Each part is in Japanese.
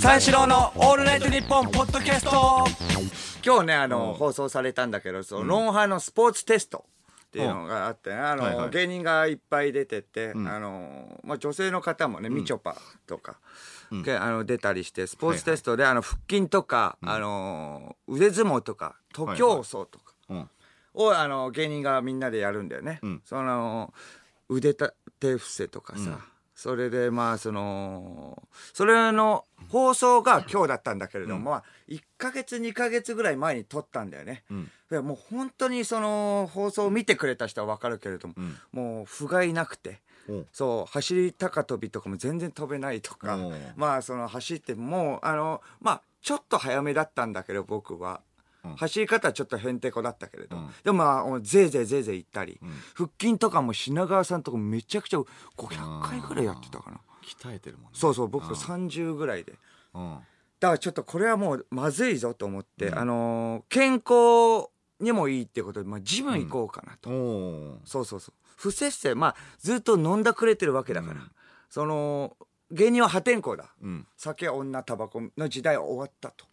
三四郎のオールナイトニッポンポッドキャスト。今日ねあの、放送されたんだけどその、ロンハーのスポーツテストっていうのがあってね、あの、はいはい。芸人がいっぱい出てて、あのまあ、女性の方もね、みちょぱとか、けあの出たりしてスポーツテストで、あの腹筋とか、あの腕相撲とか徒競走とかうん。を、あの芸人がみんなでやるんだよね。ん。その腕立て伏せとかさ、それでまあそのそれの放送が今日だったんだけれども、まあ1ヶ月2ヶ月ぐらい前に撮ったんだよね。んでもう本当にその放送を見てくれた人は分かるけれども、んもう不甲斐なくて。うんそう走り高跳びとかも全然飛べないとかまあその走ってもあのまあちょっと早めだったんだけど僕は、走り方はちょっとへんてこだったけれど、でもまあぜいぜいぜいぜい行ったり、腹筋とかも品川さんとかめちゃくちゃ500回ぐらいやってたかな。鍛えてるもんね。そうそう僕30ぐらいで。うん。だからちょっとこれはもうまずいぞと思って、あのー健康にもいいってことで、まあ、ジム行こうかなと、おおそうそうそう。不摂生まあずっと飲んだくれてるわけだから、その芸人は破天荒だ、うん。酒女タバコの時代は終わったと。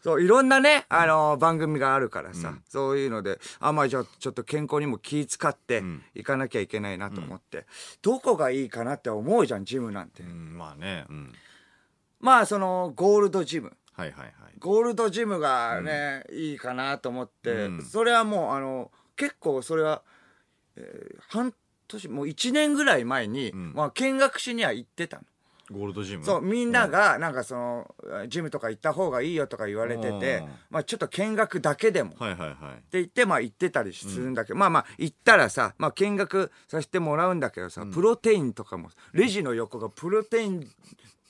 そういろんなね、あの番組があるからさ、そういうのであまあじゃあちょっと健康にも気使って行かなきゃいけないなと思って、どこがいいかなって思うじゃんジムなんて、うんまあねうん。まあそのゴールドジム。はいはいはい。ゴールドジムがね、いいかなと思って、うん。それはもうあの結構それは、えー半年もう1年ぐらい前に、ん。まあ、見学しには行ってたの。ゴールドジム？そうみんながなんかそのジムとか行った方がいいよとか言われててうん、まあ、ちょっと見学だけでも。ってはいはい。はい言ってまあ行ってたりするんだけど、まあまあ行ったらさ、まあ、見学させてもらうんだけどさ、プロテインとかもレジの横がプロテイン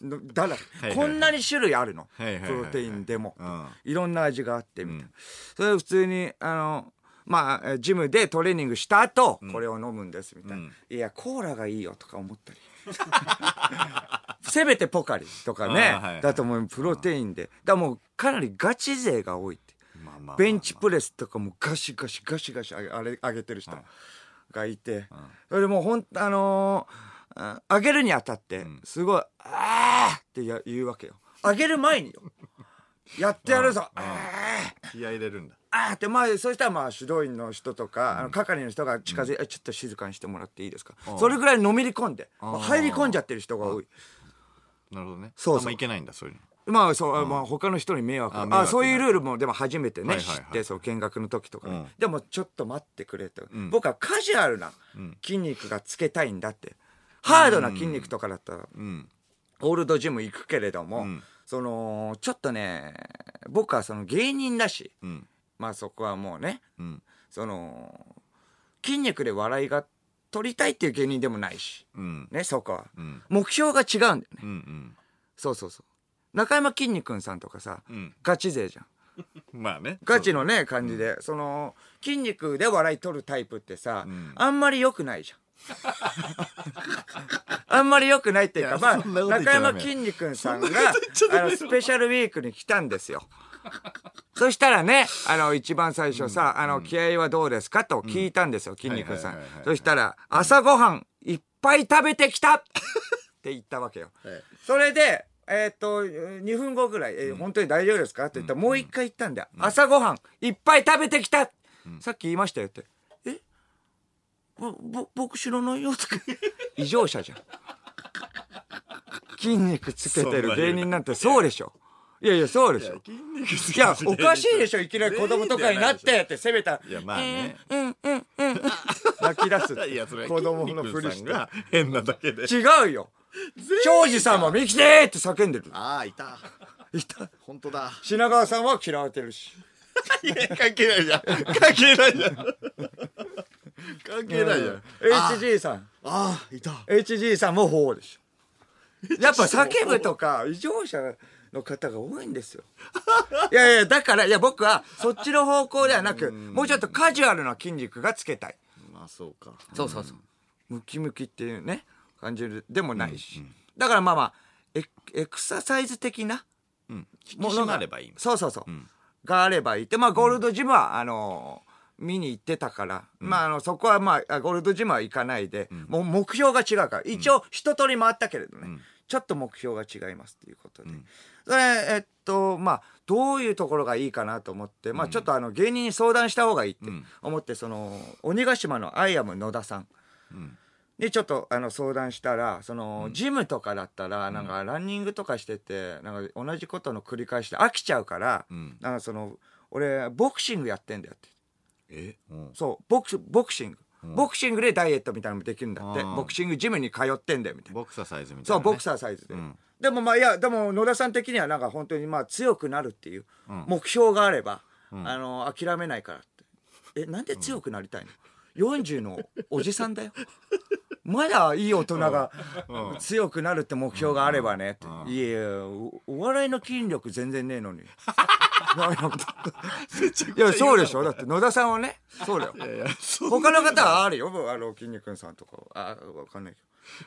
のだら、こんなに種類あるの、はいはいはいはい。プロテインでも、うん。いろんな味があってみたいな、それ普通にあのまあジムでトレーニングした後、これを飲むんですみたいな、うん。いやコーラがいいよとか思ったり せめてポカリとかね、はいはい。だと思う。プロテインで。だからもうかなりガチ勢が多いって。まあまあまあベンチプレスとかもガシガシガシガシ上げあれ上げてる人がいて、それでもうほんあのーあ上げるにあたってすごい「あーってや言うわけよ。上げる前によやってやるぞ、あー。気合い入れるんだ。あーってまあそしたらまあ指導員の人とか、あの係の人が近づいて、えちょっと静かにしてもらっていいですか、それぐらいのめり込んで入り込んじゃってる人が多い。なるほどね。そうそう。あんまいけないんだそういうの。まあそう、まあ他の人に迷惑あそういうルールもでも初めてね、知ってそう見学の時とか。でもちょっと待ってくれと、ん。僕はカジュアルな筋肉がつけたいんだって、ハードな筋肉とかだったら、うん。オールドジム行くけれども、んそのちょっとね僕はその芸人だしうん。まあそこはもうねうん。その筋肉で笑いが取りたいっていう芸人でもないしうん。ねそこは、うん。目標が違うんだよね。うんうん。そうそうそう。中山きんに君さんとかさ、うん。ガチ勢じゃん。まあね。ガチのね感じで、その筋肉で笑い取るタイプってさ、ん。あんまり良くないじゃん あんまり良くないっていうかまあ中山きんに君さんがあのスペシャルウィークに来たんですよ。そしたらねあの一番最初さ「あの気合はどうですか?」と聞いたんですよ、きんに君さん。そしたら「朝ごはんいっぱい食べてきた!」って言ったわけよ、はい。それでえーっと2分後ぐらい、えー本当に大丈夫ですか?」って言ったら、もう一回言ったんだよ、朝ごはんいっぱい食べてきた、さっき言いましたよ」って「えぼぼ僕知らないよ」とか。異常者じゃん。筋肉つけてる芸人なんて。そうでしょ。いやいやそうでしょ。いやおかしいでしょいきなり子供とかになってって責めた。いやまあね。うんうんうん泣き出すって。いやそれは子供のふりして。変なだけで。違うよ。庄司さんも「ミキテー!」って叫んでる。ああいた。いた。本当だ。品川さんは嫌われてるし。いや関係ないじゃん。関係ないじゃん関係ないじゃん。HG さん。ああいた。HG さんも法でしょやっぱ叫ぶとか異常者の方が多いんですよ。いやいやだからいや僕はそっちの方向ではなくもうちょっとカジュアルな筋肉がつけたい。まあそうか。そうそうそう。ムキムキっていうね感じるでもないし、だからまあまあエエクササイズ的なうん。引き締まればいい。そうそうそう、ん。があればいいって。まあゴールドジムは、あの見に行ってたから、まああのそこはまああゴールドジムは行かないで、もう目標が違うから。一応一通り回ったけれどね、ちょっと目標が違いますっていうことで、うん。それえっとまあどういうところがいいかなと思って、まあ、ちょっとあの芸人に相談した方がいいってうん。思って、その鬼ヶ島のアイアム野田さん。うん。にちょっとあの相談したらその、ジムとかだったらなんかランニングとかしててなんか同じことの繰り返しで飽きちゃうから、うん。なんかその俺ボクシングやってんだよってえ？うん。そうボクボクシング、うん。ボクシングでダイエットみたいなのもできるん。だってボクシングジムに通ってんだよみたいな。ボクササイズみたいなね。そうボクサーサイズで、うん。でもまあいやでも野田さん的にはなんか本当にまあ強くなるっていううん。目標があれば、うん。あの諦めないからって。えなんで強くなりたいの、40のおじさんだよ。まだいい大人がうん。強くなるって目標があればねって、うん。いやいやおお笑いの筋力全然ねえのに いやそうでしょ。だって野田さんはねそうだよ。いやいや他の方はあるよ。あの筋肉さんとかあわかんないけ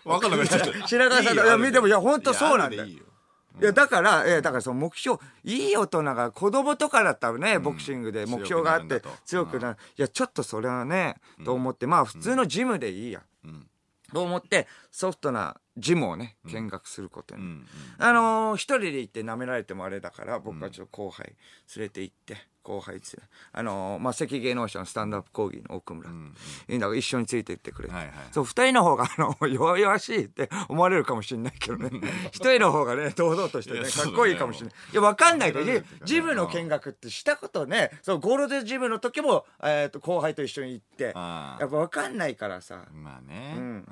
ど。分かんなくなっちゃった白川さんといや見てもいや本当そうなんだよ。いやだから、えだからその目標いい大人が子供とかだったらね、ボクシングで目標があって強くなる。いやちょっとそれはね、と思ってまあ普通のジムでいいや、うん。と思ってソフトなジムをね見学することに、うんあのー一人で行って舐められてもあれだから僕はちょっと後輩連れて行って後輩連れあのーまあ関芸能者のスタンドアップ講義の奥村、んいいんだから一緒について行ってくれて、はいはいそう二人の方があの弱々しいって思われるかもしれないけどね。一人の方がね堂々としてねかっこいいかもしれない。いやわかんないけどジジムの見学ってしたことね。そうゴールデンジムの時も、えー、と後輩と一緒に行って。あやっぱわかんないからさ。あまあね。うん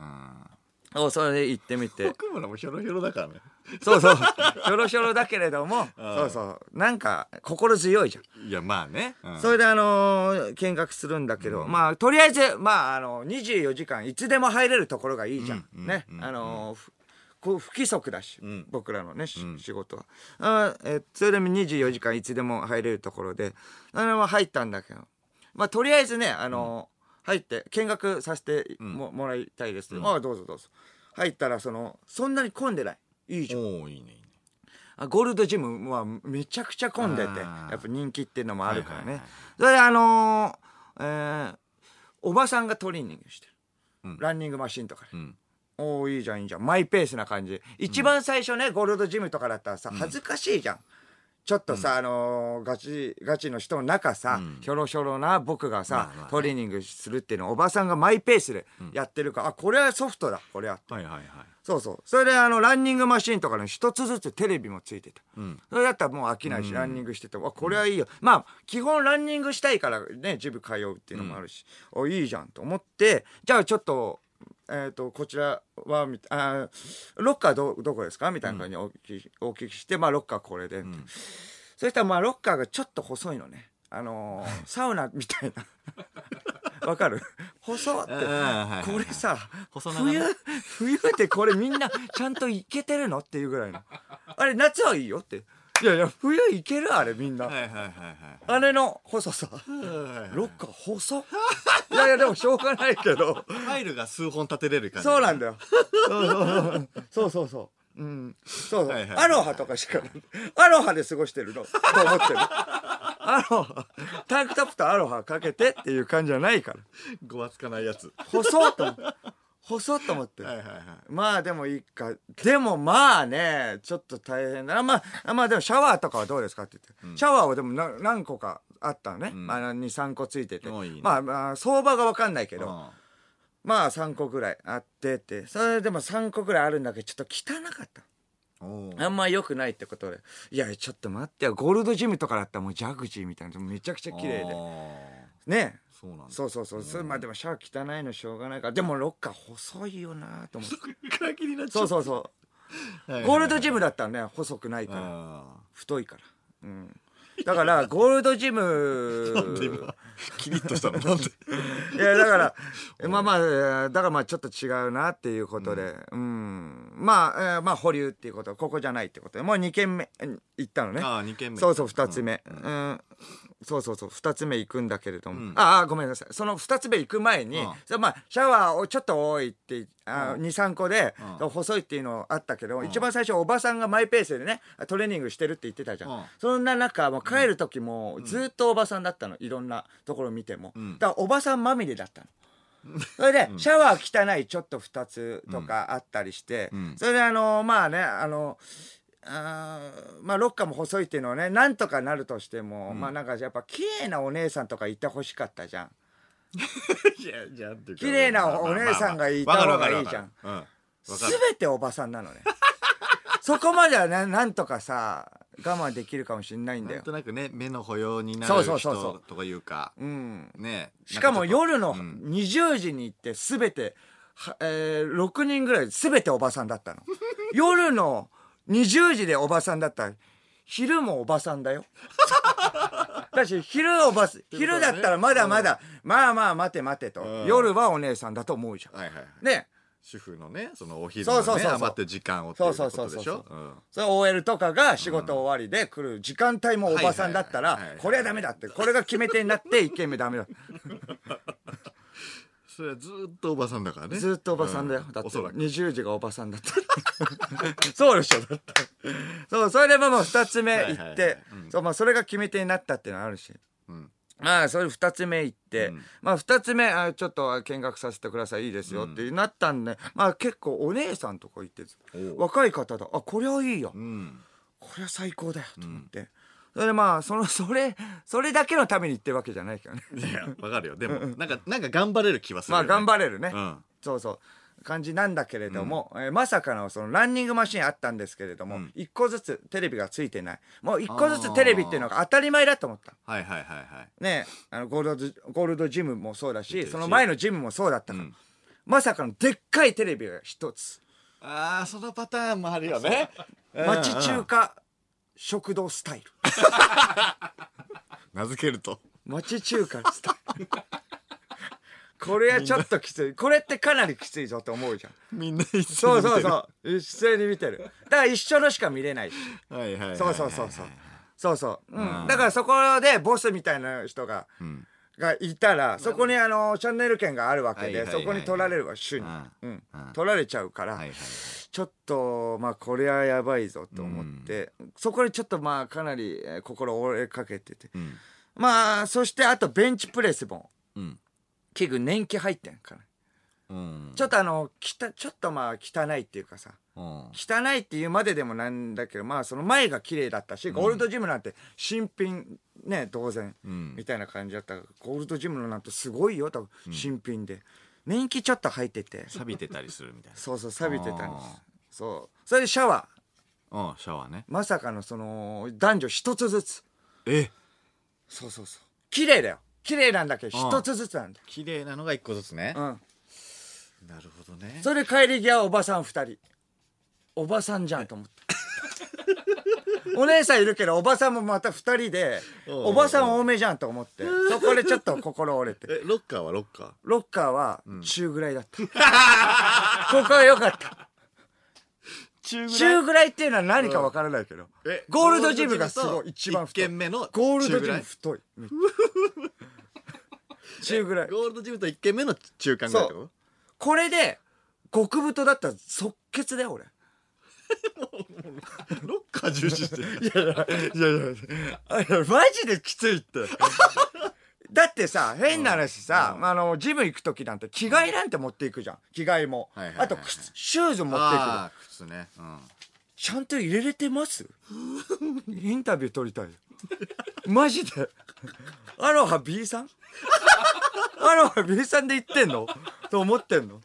うそれで行ってみて。奥村もひょろひょろだからね。そうそう。ひょろひょろだけれどもあそうそう。なんか心強いじゃん。いやまあね。うん。それであのー見学するんだけど、まあとりあえずまああの24時間いつでも入れるところがいいじゃん、うんね、うんあのーふこう不規則だし、ん。僕らのね、しうん。仕事は。あーえそれでも24時間いつでも入れるところであの入ったんだけど。まあとりあえずねあのー入って見学させても,、もらいたいですって、まあどうぞどうぞ。入ったらそのそんなに混んでない。いいじゃん。おおいいねいいね。あゴールドジムはめちゃくちゃ混んでてやっぱ人気っていうのもあるからね、はいはいはいそれであのーえーおばさんがトレーニングしてる、うん。ランニングマシンとかで、うん。おおいいじゃんいいじゃん。マイペースな感じ。一番最初ね、ゴールドジムとかだったらさ恥ずかしいじゃん、ちょっとさ、あのーガチガチの人の中さ、うん。ひょろひょろな僕がさ、まあまあね。トレーニングするっていうのをおばさんがマイペースでやってるから、あこれはソフトだこれははいはいはい。そうそう。それであのランニングマシンとかの一つずつテレビもついてた、うん。それだったらもう飽きないし、ランニングしててわこれはいいよ。まあ基本ランニングしたいからねジム通うっていうのもあるし、おいいじゃんと思ってじゃあちょっとえー、とこちらはみたあーロッカーどどこですかみたいな感じにお聞き,、お聞きしてまあロッカーこれで、ん。そしたらまあロッカーがちょっと細いのね。あのー サウナみたいな。わかる？細って。これさ冬冬ってこれみんなちゃんといけてるの？っていうぐらいの。あれ夏はいいよっていやいや冬いけるあれみんな、はいはいはいはいあれの細さ。はいロッカー細っ。いやいやでもしょうがないけど。ファイルが数本立てれる感じ。そうなんだよ。そうそうそう。そうそう。うんそうそう、はいはい。アロハとかしかない。アロハで過ごしてるの。と思ってる。アロハ。タンクトップとアロハかけてっていう感じじゃないから。ごわつかないやつ。細っと思って細っと思って、はいはいはい。まあでもいいか。でもまあねちょっと大変だ。なまああまあでもシャワーとかはどうですかって言って、シャワーはでもな何個かあったのね、ん。まあ、23個ついてて。おいいね。まあまあ相場が分かんないけど、うん。まあ3個ぐらいあってって。それでも3個ぐらいあるんだけどちょっと汚かった。あんま良くないってことで。いやちょっと待ってよ。ゴールドジムとかだったらもうジャグジーみたいな。めちゃくちゃ綺麗で。ねそうなんだそうそうそう。それまあでもシャワー汚いのしょうがないから。でもロッカー細いよなと思って。になっちゃそうそうそう。ゴールドジムだったらね細くないから。あ太いから。うん。だからゴールドジムーで今キリッとしたの？なんで？いやだからまあまあだからまあちょっと違うなっていうことで。うん、まあ、えーまあ保留っていうこと。ここじゃないってことで。もう2軒目うん行ったのね。ああ2軒目。そうそう2つ目。うん、そうそうそう2つ目行くんだけれども、うん。ああごめんなさい。その2つ目行く前に、うん。それまあシャワーをちょっと多いってあ、うん。23個で、うん。細いっていうのあったけど、一番最初おばさんがマイペースでねトレーニングしてるって言ってたじゃん、うん。そんな中もう帰る時もずっとおばさんだったの。いろんなところ見ても、うん。だからおばさんまみれだったの。それで、シャワー汚いちょっと2つとかあったりして、ん。それであのまあねあのあーまあロッカーも細いっていうのはねなんとかなるとしても、まあなんかやっぱ綺麗なお姉さんとかいてほしかったじゃん。綺麗なお姉さんがいた方がいいじゃん。全る。ておばさんなのね。そこまではねなんとかさ我慢できるかもしれないんだよ。なんとなくね目の保養になるそうそうそう人とかいうか。うん。ね。しかも夜のうん。20時に行って全て、はえー6人ぐらい全ておばさんだったの。夜の20時でおばさんだった。ら昼もおばさんだよ。だし昼おばす昼だったらまだまだ、まあまあ待て待てと、うん。夜はお姉さんだと思うじゃん。はいはいはい。ね。主婦のねそのお昼のねそうそうそう余ってる時間をっていうことでしそうそうそうょう。んそれ OL とかが仕事終わりで来る時間帯もおばさんだったらこれはダメだって。これが決め手になって1軒目ダメだそれはずーっとおばさんだからね。ずっとおばさんだよ、うだっておそらく。20時がおばさんだった。そうでしょだって。そうそれでまあもう2つ目行って、はいはい。はいうん。そうまあ、それが決め手になったっていうのはあるし。うん。まあそれ2つ目行って、うん。まあ2つ目あちょっと見学させてくださいいいですよってなったんで、まあ結構お姉さんとか言って若い方だ。あこれはいいよ、うん。これは最高だよと思って、それでまあその それそれだけのために言ってるわけじゃないけどね。いやわかるよ。でもなんかなんか頑張れる気はするまあ頑張れれるね、うん。そうそう。感じなんだけれども、えーまさかのそのランニングマシンあったんですけれども、うん。一個ずつテレビがついてない。もう一個ずつテレビっていうのが当たり前だと思った。はいはいはいはい。ねあのゴールドジゴールドジムもそうだしその前のジムもそうだったから、うん。まさかのでっかいテレビが一つ。ああそのパターンもあるよね。町中華食堂スタイル。名付けると。町中華スタイル。これはちょっときつい。これってかなりきついぞって思うじゃん。みんな一そうそううそう。一斉に見てる。だから一緒のしか見れないし。はいはいはいはいそうそうそうそう。そうそう、うん。うんだからそこでボスみたいな人がうんがいたらそこにあのチャンネル権があるわけでそこに取られるわ主に、うん。取られちゃうから、ちょっとまあこれはやばいぞと思って、そこにちょっとまあかなりえー心折れかけてて。うん。まあそしてあとベンチプレスもうん。器具年季入ってんから。うんちょっとあのきたちょっとまあ汚いっていうかさうん。汚いっていうまででもなんだけどまあその前が綺麗だったし、ゴールドジムなんて新品ね当然、うん。みたいな感じだった。ゴールドジムのなんてすごいよ多分新品で、年季ちょっと入ってて。錆びてたりするみたいな。そうそう錆びてたんですあー。そう。それでシャワー。うんシャワーね。まさかのその男女一つずつ。え？そうそうそう。綺麗だよ。綺麗なんだけどうん。一つずつなんだよ。綺麗なのが一個ずつね。うんなるほどね。それで帰り際おばさん二人。おばさんじゃんと思って お姉さんいるけどおばさんもまた二人でおばさん多めじゃんと思って。そこでちょっと心折れて。えロッカーはロッカー？ロッカーは中ぐらいだった、ここは良かった。中中ぐらいっていうのは何か分からないけど、えゴールドジムがすごい一番一太い。軒目のゴールドジム太い。中ぐらい？ゴールドジムと一軒目の中間ぐらいってここれで極太だったら即決だよ俺。とロッカー重視してる。いやいやいやいやマジできついって。だってさ変な話さ、うんあのジム行く時なんて着替えなんて持っていくじゃん。着替えも、はいはいはいはい。あと靴シューズ持っていく靴ね。うん。ちゃんと入れれてます？インタビュー取りたい。よマジで。アロハ B さん？アロハ B さんで言ってんの？と思ってんの？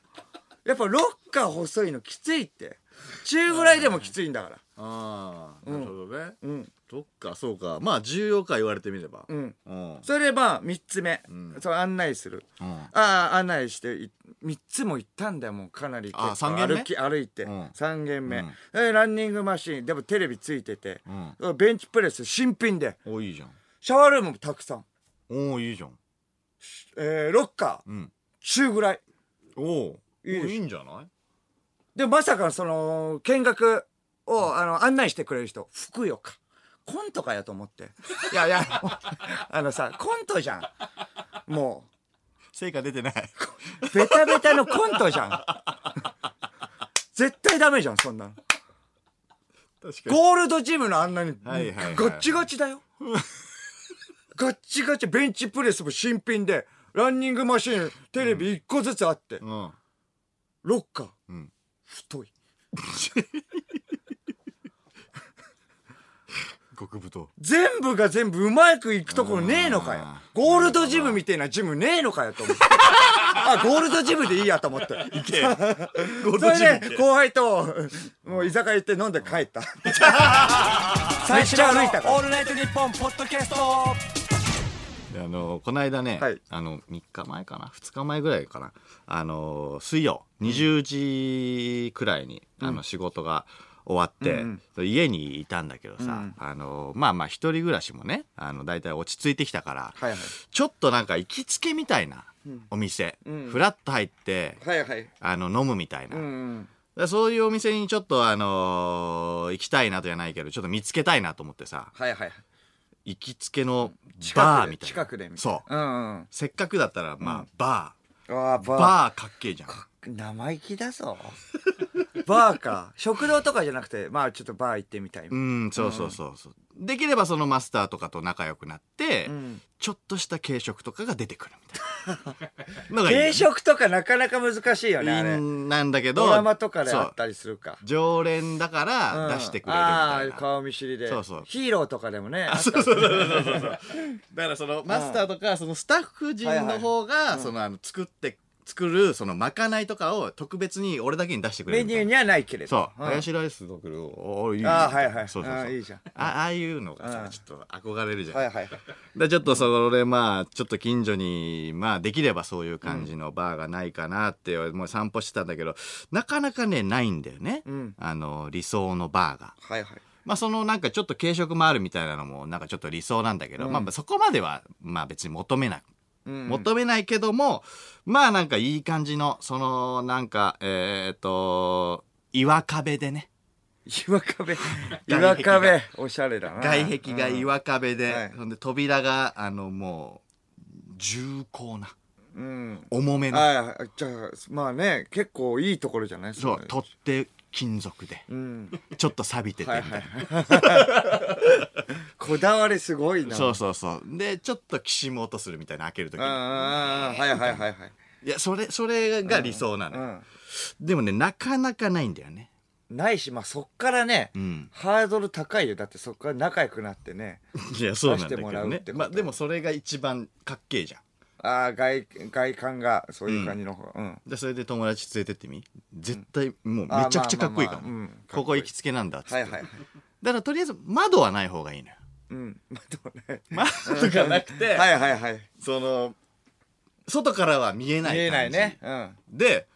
やっぱロッカー細いのきついって。中ぐらいでもきついんだから。ああなるほどね。うん。ロッカーそうか。まあ重要か言われてみれば。うん。うん。それでまあ3つ目、ん。そう案内する。うん。ああ案内してい3つも行ったんだよもうかなりあ三軒目？歩き歩いて、うん。3軒目、うランニングマシン。でもテレビついてて、うん。ベンチプレス新品で。おいいじゃん。シャワールームもたくさん、おおいいじゃんえーロッカー。うん。中ぐらい。おおいいんじゃない？でまさかその見学をあの案内してくれる人ふくよかコントかよと思って。いやいやあのさコントじゃん。も成果出てない。うベタベタのコントじゃん。絶対ダメじゃんそんなの。ゴールドジムのあんなにはいはいはい。ガッチガチだよ ガッチガチベンチプレスも新品でランニングマシンテレビ1個ずつあって、うん。ロッカー、うん。太い。極太。全部が全部うまくいくところねえのかよ。ゴールドジムみたいなジムねえのかよと思って。あゴールドジムでいいやと思って。行け。ゴールそドジム行け。れで後輩ともう居酒屋行って飲んで帰った。最初歩いたから。オールナイトニッポンポッドキャスト。であのこの間ね、はい。あの3日前かな？2日前ぐらいかな？あの水曜20時くらいに、あの仕事が終わって、家にいたんだけどさ、うん。あのまあまあ一人暮らしもねあの大体落ち着いてきたから、はいはい。ちょっとなんか行きつけみたいなお店、うん。フラッと入ってはいはい。あの飲むみたいな、うんうんそういうお店にちょっとあのー行きたいなとじゃないけどちょっと見つけたいなと思ってさはいはい行きつけのバーみたいな。近くでみたいそう。なうんうん。せっかくだったらまあ、バああーバー。バーかっけえじゃん。生意気だぞバーか。食堂とかじゃなくてまあちょっとバー行ってみたいうんそうそうそうそう。できればそのマスターとかと仲良くなって、うん。ちょっとした軽食とかが出てくるみたいな。のがいい軽食とかなかなか難しいよねあれ。なんだけどドラマとかでそうあったりするか。常連だからうん。出してくれるみたいな、ああ顔見知りで。そうそう。ヒーローとかでもね。あったそうそうそうそう。そうだからそのマスターとかそのスタッフ陣の方がそのあの作って作るそのまかないとかを特別に俺だけに出してくれるみたいな。メニューにはないけれど。そう、ん。ハヤシライス作る。おおいい。ああはいはい。そうそうそう。ああいいじゃん。あああいうのがさうん。ちょっと憧れるじゃん、はいはい。でちょっとそれまあちょっと近所にまあできればそういう感じのバーがないかなってもう散歩してたんだけどなかなかねないんだよね、うん。あの理想のバーが。はいはい。まあそのなんかちょっと軽食もあるみたいなのもなんかちょっと理想なんだけど、うん。まあそこまではまあ別に求めな求めないけども、まあなんかいい感じの、そのなんか、えっ、と、岩壁でね。岩壁。が 岩壁。おしゃれだな。外壁が岩壁で、はい。ほんで扉が、あのもう、重厚な、うん。重めの、はいじゃあまあね結構いいところじゃない？そう、れ取っ手金属で、うんちょっと錆びててはいみたはいいな。こだわりすごいなそうそうそう。で、ちょっときしむ音するみたいな開けるときに。うんうんうんはいはいはいはいいや、それ、それが理想なのよ、うんでもね、なかなかないんだよね。ないしまあそっからねうん。ハードル高いよだってそっから仲良くなってね いや、そうなんだけ出してもらどねまあ、でもそれが一番かっけえじゃん。ああ外外観がそういう感じの方うん。でそれで友達連れてってみ？絶対もうめちゃくちゃかっこいいからこここ行きつけなんだはいはいはいだからとりあえず窓はない方がいいのよ。うん。窓がなくて、はいはいはい。その外からは見えない見えないね。うん。で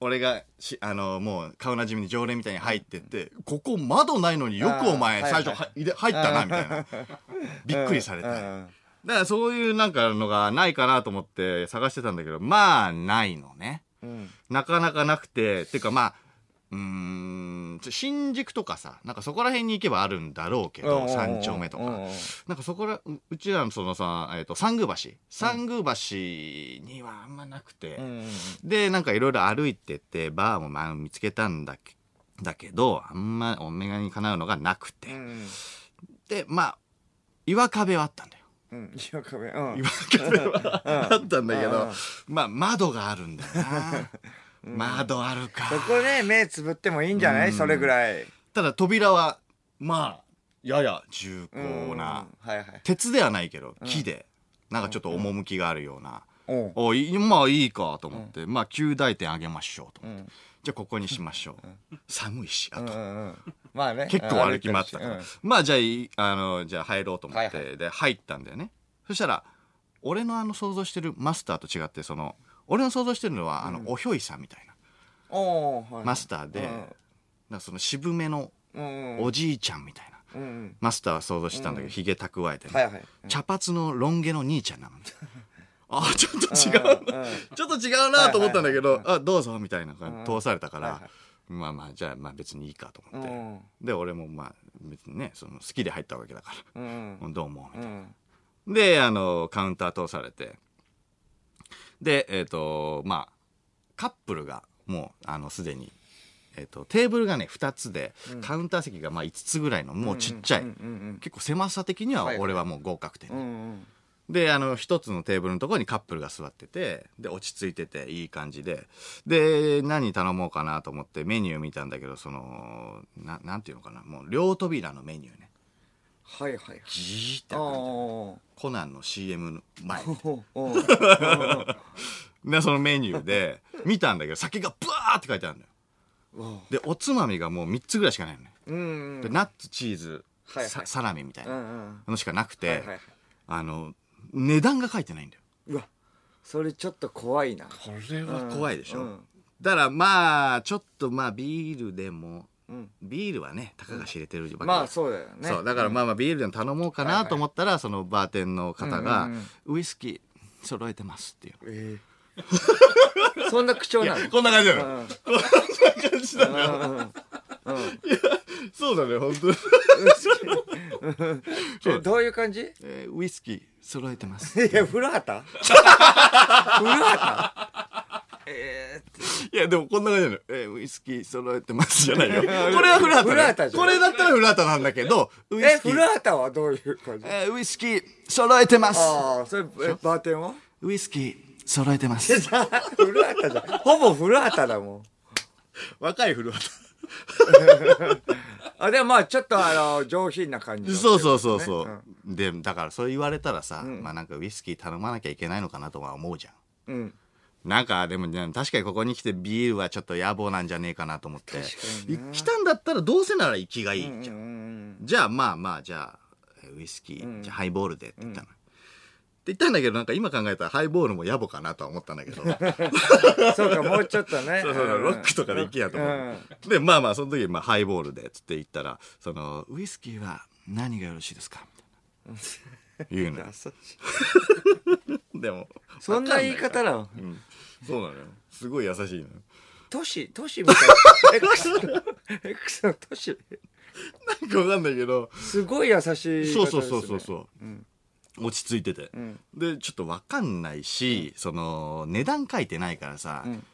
俺がしあのもう顔なじみに常連みたいに入ってって、ここ窓ないのによくお前最初は入ったなみたいな。びっくりされて、うんうんだからそういうなんかのがないかなと思って探してたんだけどまあないのねうんなかなかなくて、てかまあ、うーん、ち新宿とかさ、なんかそこら辺に行けばあるんだろうけど、三丁目とか。なんかそこら、ううちらのそのさ、えっ、と、三宮橋。三宮橋にはあんまなくて、で、なんかいろいろ歩いてって、バーもまあ見つけたんだけだけど、あんまお目がにかなうのがなくて。うんで、まあ、岩壁はあったんだよ。うん岩壁うん。岩壁はあったんだけどうん、まあ窓があるんだよな。窓あるか。そこね目つぶってもいいんじゃない？それぐらい。ただ扉はまあやや重厚な、うん。はいはい。鉄ではないけど木で、なんかちょっと趣があるような、おうおいまあいいかと思って、まあ旧大点あげましょうと思って、うん。じゃあここにしましょう、寒いしあと、うんうんうんまあね。結構歩き回ったから、うん。まあじゃあいいあのじゃあ入ろうと思って、はいはで入ったんだよね。そしたら俺のあの想像してるマスターと違ってその俺の想像してるのはあの、おひょいさんみたいな。はい。マスターで、なんかその渋めのうんうん。おじいちゃんみたいな、うんうん。マスターは想像してたんだけど、ひげ蓄えてね、はいはい。茶髪のロン毛の兄ちゃんなの。ね あちょっと違うな、うんうんちょっと違うなと思ったんだけど、はいはいあどうぞみたいな通されたから、はいはいまあまあじゃあまあ別にいいかと思って、うん。で俺もまあ別にねその好きで入ったわけだかうん。ら、どうもみたいな、うん。であのカウンター通されて。でえっ、とまあカップルがもうあのすでにえー、とテーブルがね2つで、カウンター席がまあ5つぐらいのもうちっちゃい、結構狭さ的には俺はもう合格点、うんうんで、あの、一つのテーブルのところにカップルが座ってて、で、落ち着いてて、いい感じで。で、何頼もうかなと思ってメニュー見たんだけど、その、ななんていうのかな、もう両扉のメニューね。はいはいはいじーってコナンの CM の前。おおで、そのメニューで、見たんだけど、酒がブワーって書いてあるのよ。で、おつまみがもう3つぐらいしかないのね。うんで、ナッツ、チーズ、はいはいさサラミみたいなんのしかなくて、はいはいはいあの、値段が書いてないんだよ。うわそれちょっと怖いな。これは怖いでしょ。うんだからまあ、ちょっとまあビールでも、うん。ビールはね、たかが知れてるわけ。まあそうだよね。そう、だからまあまあビールでも頼もうかなと思ったら、そのバーテンの方が、うんうんウイスキー揃えてますっていう。ええ そんな口調なの？こんな感じなの。うん。こんな感じなの。うんそうだね、本当に。えどういう感じ？えーウイスキー揃えてます。いや古畑？古畑？えいや、でもこんな感じなの。えーウイスキー揃えてますじゃないよ。これは古畑、ね。古畑じゃんこれだったら古畑なんだけど、ウー、えイスキー。古畑はどういう感じ？えーウイスキー揃えてます。ああそれえバーテンは？ウイスキー揃えてます。古畑じゃんほぼ古畑だもん若い古畑。あでもまあちょっとあの上品な感じのそうそうそうそう。ねで、だからそう言われたらさ、まあなんかウイスキー頼まなきゃいけないのかなとは思うじゃん。うん。なんかでもね確かにここに来てビールはちょっと野望なんじゃねえかなと思って。来たんだったらどうせなら生きがいいじゃん、うんうんじゃあまあまあじゃあえウイスキー、じゃあハイボールでって言ったの、言ったんだけどなんか今考えたらハイボールも野暮かなとは思ったんだけど。そううんそうかもうちょっとね。そうそうロックとかで行けやと思って、でまあまあその時まあハイボールでっつって言ったらそのウイスキーは何がよろしいですかみたいな言うのよ。優しいでもそんな言い方なの？うん。そうなのよ。すごい優しいのよ。都市都市みたいな。X の都市。なんかわかんないけど。すごい優しいそうそうそうそうそう、落ち着いてて、ん。でちょっとわかんないし、その値段書いてないからさ、ん。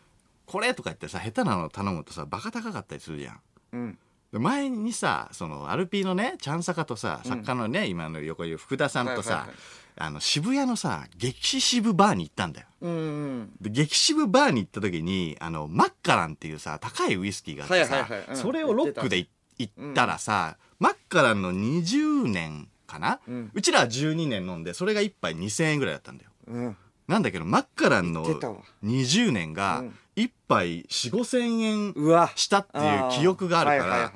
これとか言ってさ下手なの頼むとさバカ高かったりするじゃん。うん。で前にさそのアルピーのねチャンサカとさ作家のね、今の横にいる福田さんとさ、はいはいはいあの渋谷のさ激渋バーに行ったんだよ。うんうんで激渋バーに行った時にあのマッカランっていうさ高いウイスキーがあってさ、はいはいはいうん。それをロックでい行ったらさ、マッカランの20年かな、ううんちらは12年飲んでそれが1杯2000円ぐらいだったんだよ。うん。なんだけどマッカランの言ってたわ。20年がうん。1杯4 5千円うわ。したっていう記憶があるから、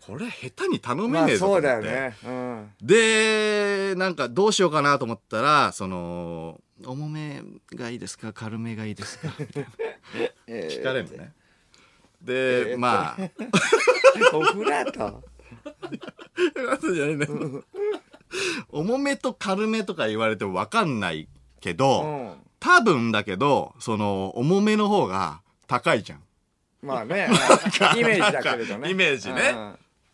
これ下手に頼めまあねえぞと思って、そうだよね。うん。でなんかどうしようかなと思ったらその重めがいいですか？軽めがいいですか？みたいなえ聞かれるのね。で、えーまあ。おフラート後じゃないね 重めと軽めとか言われても分かんないけど、うん。多分だけどその重めの方が高いじゃん。まあね。イメージだけれどね。イメージね。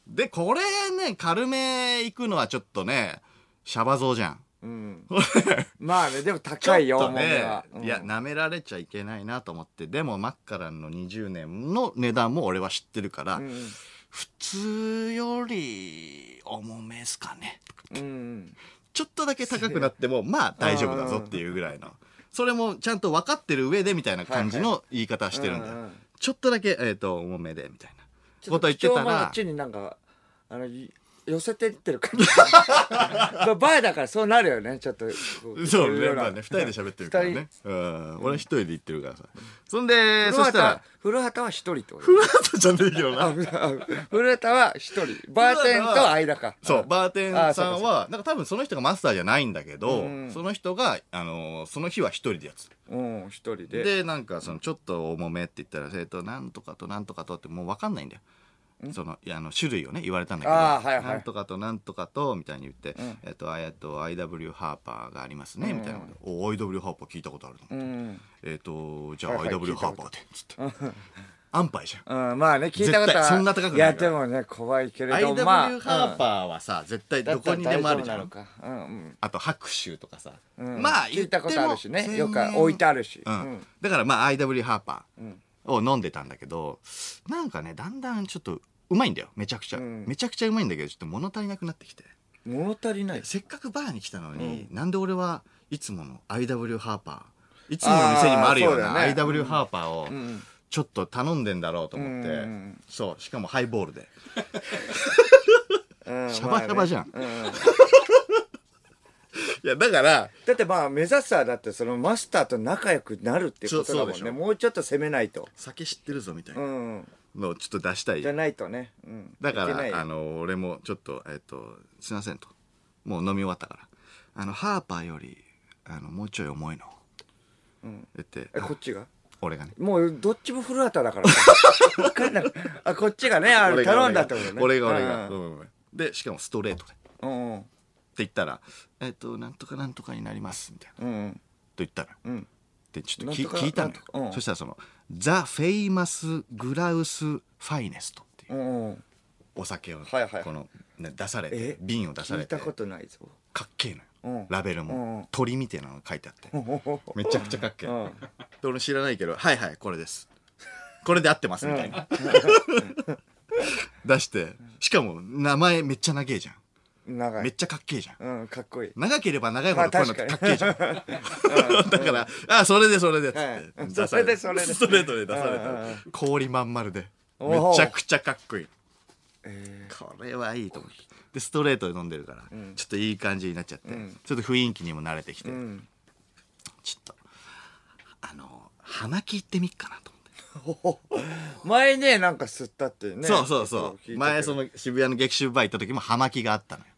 うん。でこれね軽め行くのはちょっとねシャバ像じゃん。うん。まあねでも高いよちょっと重めは。うん。いや舐められちゃいけないなと思って。でもマッカランの20年の値段も俺は知ってるから、うん普通より重めっすかね。うんちょっとだけ高くなってもまあ大丈夫だぞっていうぐらいの。それもちゃんと分かってる上でみたいな感じの言い方してるんだちょっとだけ、えー、と重めでみたいな。こと言ってたらあっちになんかあのい寄せていってる感じ。まあバーだからそうなるよね。ちょっとこそうねまあね二人で喋ってるから二ねうん。俺一人で言ってるからさ。そんでそしたら古畑は一人ってこと。古畑じゃねえけどな。あ 古畑は一人。バーテンと間か。そう、バーテンさんは、なんか多分その人がマスターじゃないんだけど、うん。その人が、あのーその日は一人でやつ。うん一人で。で、なんかそのちょっと重めって言ったら、えっと、なんとかとなんとかとってもう分かんないんだよ。その、いやあの、種類をね、言われたんだけど、はいはい。なんとかとなんとかと、みたいに言って、ん。えっと、あえっと、IW ハーパーがありますね、みたいなこと。で。お、IW ハーパー聞いたことあるの。うん。えっと、じゃあ IW ハーパーで、つって。安牌じゃん。うんまあね聞いたことはそんな高くないいやでもね怖いけれど IW まあハーパーはさ、絶対どこにでもあるじゃん。うんあと拍手とかさ、うんまあ聞いたことあるしねよく置いてあるし。うん。うん。だからまあ IW ハーパうん。ーを飲んでたんだけどなんかねだんだんちょっとうまいんだよ。めちゃくちゃ、うん。めちゃくちゃうまいんだけどちょっと物足りなくなってきて。物足りない。せっかくバーに来たのに、なんで俺はいつもの IW ハーパーいつもの店にもあるような IW ハーパーをんちょっと頼んでんだろうと思って、うん。うんそう。しかもハイボールで。うん。シャバシャバじゃん。まあね。うん いやだからだってまあ目指すはだってそのマスターと仲良くなるってことだもんね。もうちょっと攻めないと。酒知ってるぞみたいうなん。のをちょっと出したい。じゃないとね、うん、だからあの俺もちょっとえっとすいませんと。もう飲み終わったから。あのハーパーよりあのもうちょい重いの。うん。言って。えこっちが？俺がね。もうどっちも古畑だから かんない。あこっちがねあ頼んだってことね。俺が俺が。でしかもストレートで。ってうん。うん言ったら「えっとなんとかなんとかになります」みたいな。とうん。言ったの。ようん。でちょっとき聞いたの。よなんとかうん。そしたらその「ザ・フェイマス・グラウス・ファイネスト」っていううんうん。お酒をはいはい。このね出されてえ？瓶を出されて。聞いたことないぞ。かっけえのよ。うんラベルうんも鳥みたいなのが書いてあって。うん。めちゃくちゃかっけえ。うん。で俺知らないけど「はいはいこれです」これで合ってますみたいな。出して。しかも名前めっちゃ長えじゃ長い。んめっちゃかっけえじゃん。うんかっこいい。長ければ長いほまあどこういうのってか確っけえじゃん。だから「あそれでそれで」っつってそれでそれで。ストレートで出された氷まん丸で。めちゃくちゃかっこいい。えこれはいいと思ってでストレートで飲んでるからちょっといい感じになっちゃってん。ちょっと雰囲気にも慣れてきてちょっとあの葉巻行ってみっかなと思って。前ねなんか吸ったってねそうそうそう。前その渋谷の劇中バー行った時も葉巻があったのよ。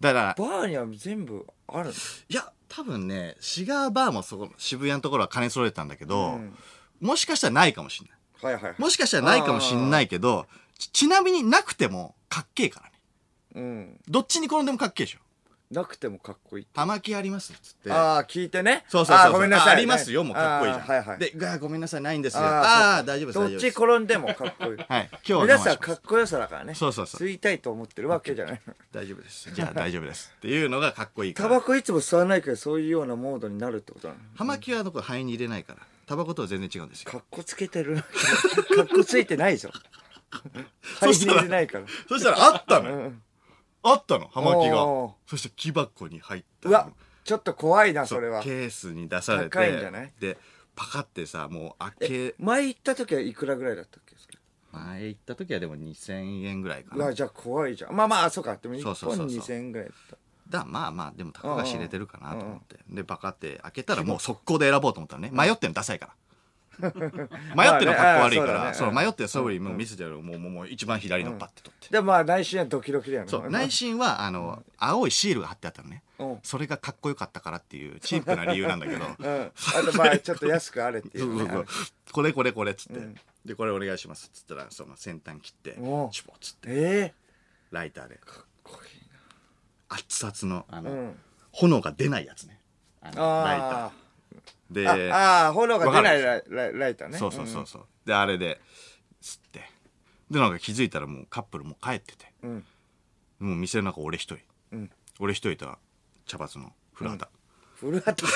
だからバーには全部あるの？いや多分ねシガーバーもそこ渋谷のところは金揃えてたんだけど、うん。もしかしたらないかもしれない。はいはいもしかしたらないかもしんないけどちちなみになくてもかっけえから。ねうん。どっちに転んでもかっけえでしょ。なくてもかっこいい。葉巻ありますっつって。ああ聞いてね。そうそうそうあーごめんなさいあありますよもうかっこいいじゃん、あーはいはい。でうわごめんなさいないんですよ。あーああー大丈夫ですどっち大丈夫です。転んでもかっこいい。はい。今日は我皆さんかっこよさだからね。そうそうそう。吸いたいと思ってるわけじゃない。大丈夫です。じゃあ大丈夫です。っていうのがかっこいいかタらバコいつも吸わないけどそういうようなモードになるってことなの？葉巻はどこ肺に入れないから。タバコとは全然違うんですよ。かっこつけてる。かっこついてないぞ。入そしたられないから。そしたらあったのよ。うんあったの？葉巻が。そして木箱に入った。うわちょっと怖いなそれは。ケースに出されて高いんじゃない？でパカってさもう開け前行った時はいくらぐらいだったっけ？それ前行った時はでも2000円ぐらいかうなわじゃあ怖いじゃん。まあまあそうか。でも1そうそうそう。本そう2000円ぐらいだった。だまあまあでもたかが知れてるかなと思って。でパカって開けたらもう速攻で選ぼうと思ったのね。迷ってんのダサいから 迷ってるのかっこ悪いかまあねあーそうだらね。そう迷ってるそぶりもう見せてるもうもうもう一番左のパッて取って。でもまあ内心はドキドキだよね。そう内心はあの青いシールが貼ってあったのね。うん。それがかっこよかったからっていうチープな理由なんだけど。うん。あとまあちょっと安くあれってい そうそうそう。これこれこれっつって、うん。でこれお願いしますっつったらその先端切ってチュポっつって。えライターで。えかっこいい熱々のあの、炎が出ないやつね。あのライター。あでーああー炎が出ないわライライターね。そうそうそうそう、であれで吸って。でなんか気づいたらもうカップルもう帰ってて。うん。もう店の中俺一人、うん。俺一人と茶髪の古畑、古畑じ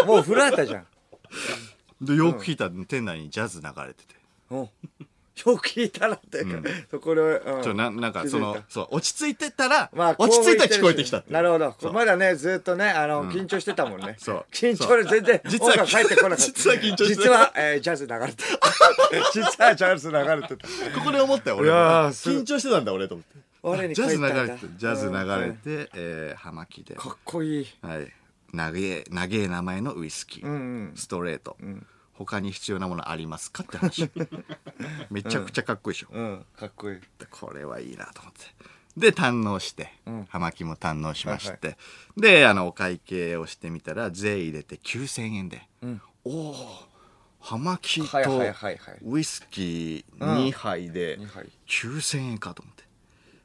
ゃん。もう古畑じゃん。でよく聞いたら店内にジャズ流れてて、うんよく聞いたらっていうか、そこで、うん。ちょななんかそのそう落ち着いてたら、まあ、落ち着いたら聞こえてきたってなるほど。まだねずっとねあの、緊張してたもんね。そう。緊張で全然実は音楽入ってこなかった。実は緊張して実は、えージャズ流れてた 実はジャズ流れてたここで思ったよ俺いや緊張してたんだ俺と思って。我にジャズ流れてジャズ流れうんて、えー葉巻で。かっこいい。はい。長え長え名前のウイスキー、うんうん。ストレート、他に必要なものありますかって話。めちゃくちゃかっこいいでしょ、うん。かっこいい。でこれはいいなと思って。で堪能して、ん。葉巻も堪能しまして、はいであのお会計をしてみたら税入れて9000円で、ん。おお葉巻とはいはいはいはい。ウイスキー2杯で二杯。9000円かと思って。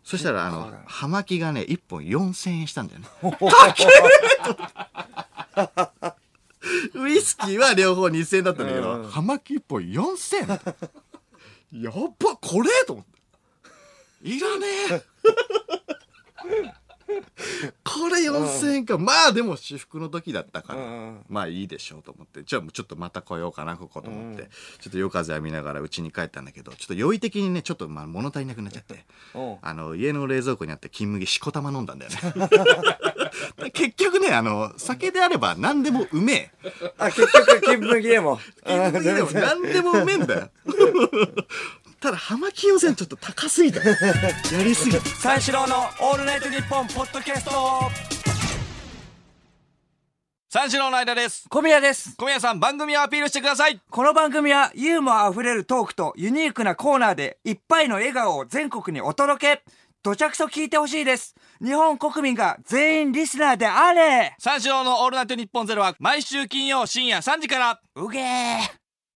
そしたらあの葉巻がね1本4000円したんだよね ウイスキーは両方2000円だったんだけど、うん。葉巻1本4000やっばこれと思って。いらねえ。これ4000円か、まあでも私服の時だったから、うん。うんまあいいでしょうと思って。じゃあもうちょっとまた来ようかなここと思って、ちょっと夜風浴びながら家に帰ったんだけどちょっと酔い的にねちょっとまあ物足りなくなっちゃって。うん。あの家の冷蔵庫にあって金麦しこたま飲んだんだよね 結局ね、あの、酒であれば何でもうめえ。あ、結局、金麦でも。金麦でも何でもうめえんだよ。ただ、浜木温泉ちょっと高すぎた。やりすぎた。三四郎のオールナイトニッポンポッドキャスト三四郎の間です小宮です。小宮さん番組をアピールしてくださいこの番組はユーモアあふれるトークとユニークなコーナーでいっぱいの笑顔を全国にお届け。土着と聞いてほしいです。日本国民が全員リスナーであれ。三四郎のオールナイトニッポンゼロは毎週金曜深夜3時から。うげー